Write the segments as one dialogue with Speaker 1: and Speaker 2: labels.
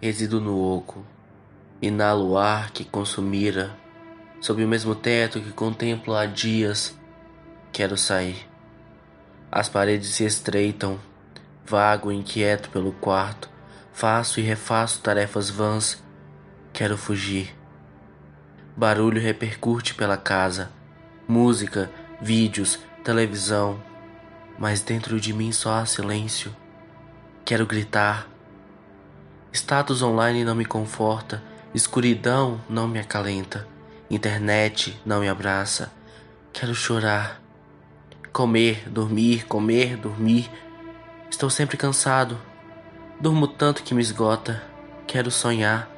Speaker 1: Resido no oco, inalo o ar que consumira, sob o mesmo teto que contemplo há dias. Quero sair. As paredes se estreitam, vago inquieto pelo quarto, faço e refaço tarefas vãs. Quero fugir. Barulho repercute pela casa, música, vídeos, televisão, mas dentro de mim só há silêncio. Quero gritar. Status online não me conforta, escuridão não me acalenta, internet não me abraça. Quero chorar. Comer, dormir, comer, dormir. Estou sempre cansado. Durmo tanto que me esgota. Quero sonhar.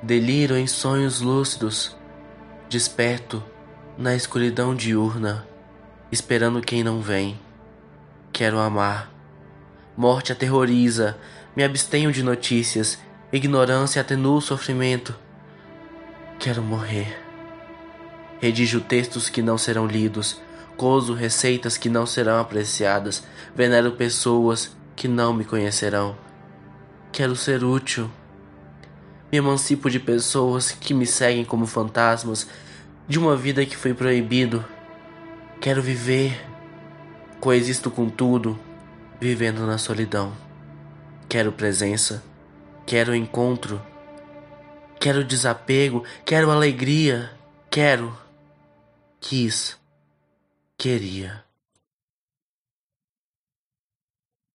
Speaker 1: Deliro em sonhos lúcidos. Desperto na escuridão diurna, esperando quem não vem. Quero amar. Morte aterroriza, me abstenho de notícias, ignorância atenua o sofrimento. Quero morrer. Redijo textos que não serão lidos, coso receitas que não serão apreciadas, venero pessoas que não me conhecerão. Quero ser útil. Me emancipo de pessoas que me seguem como fantasmas, de uma vida que foi proibido. Quero viver. Coexisto com tudo, vivendo na solidão. Quero presença, quero encontro, quero desapego, quero alegria, quero, quis, queria.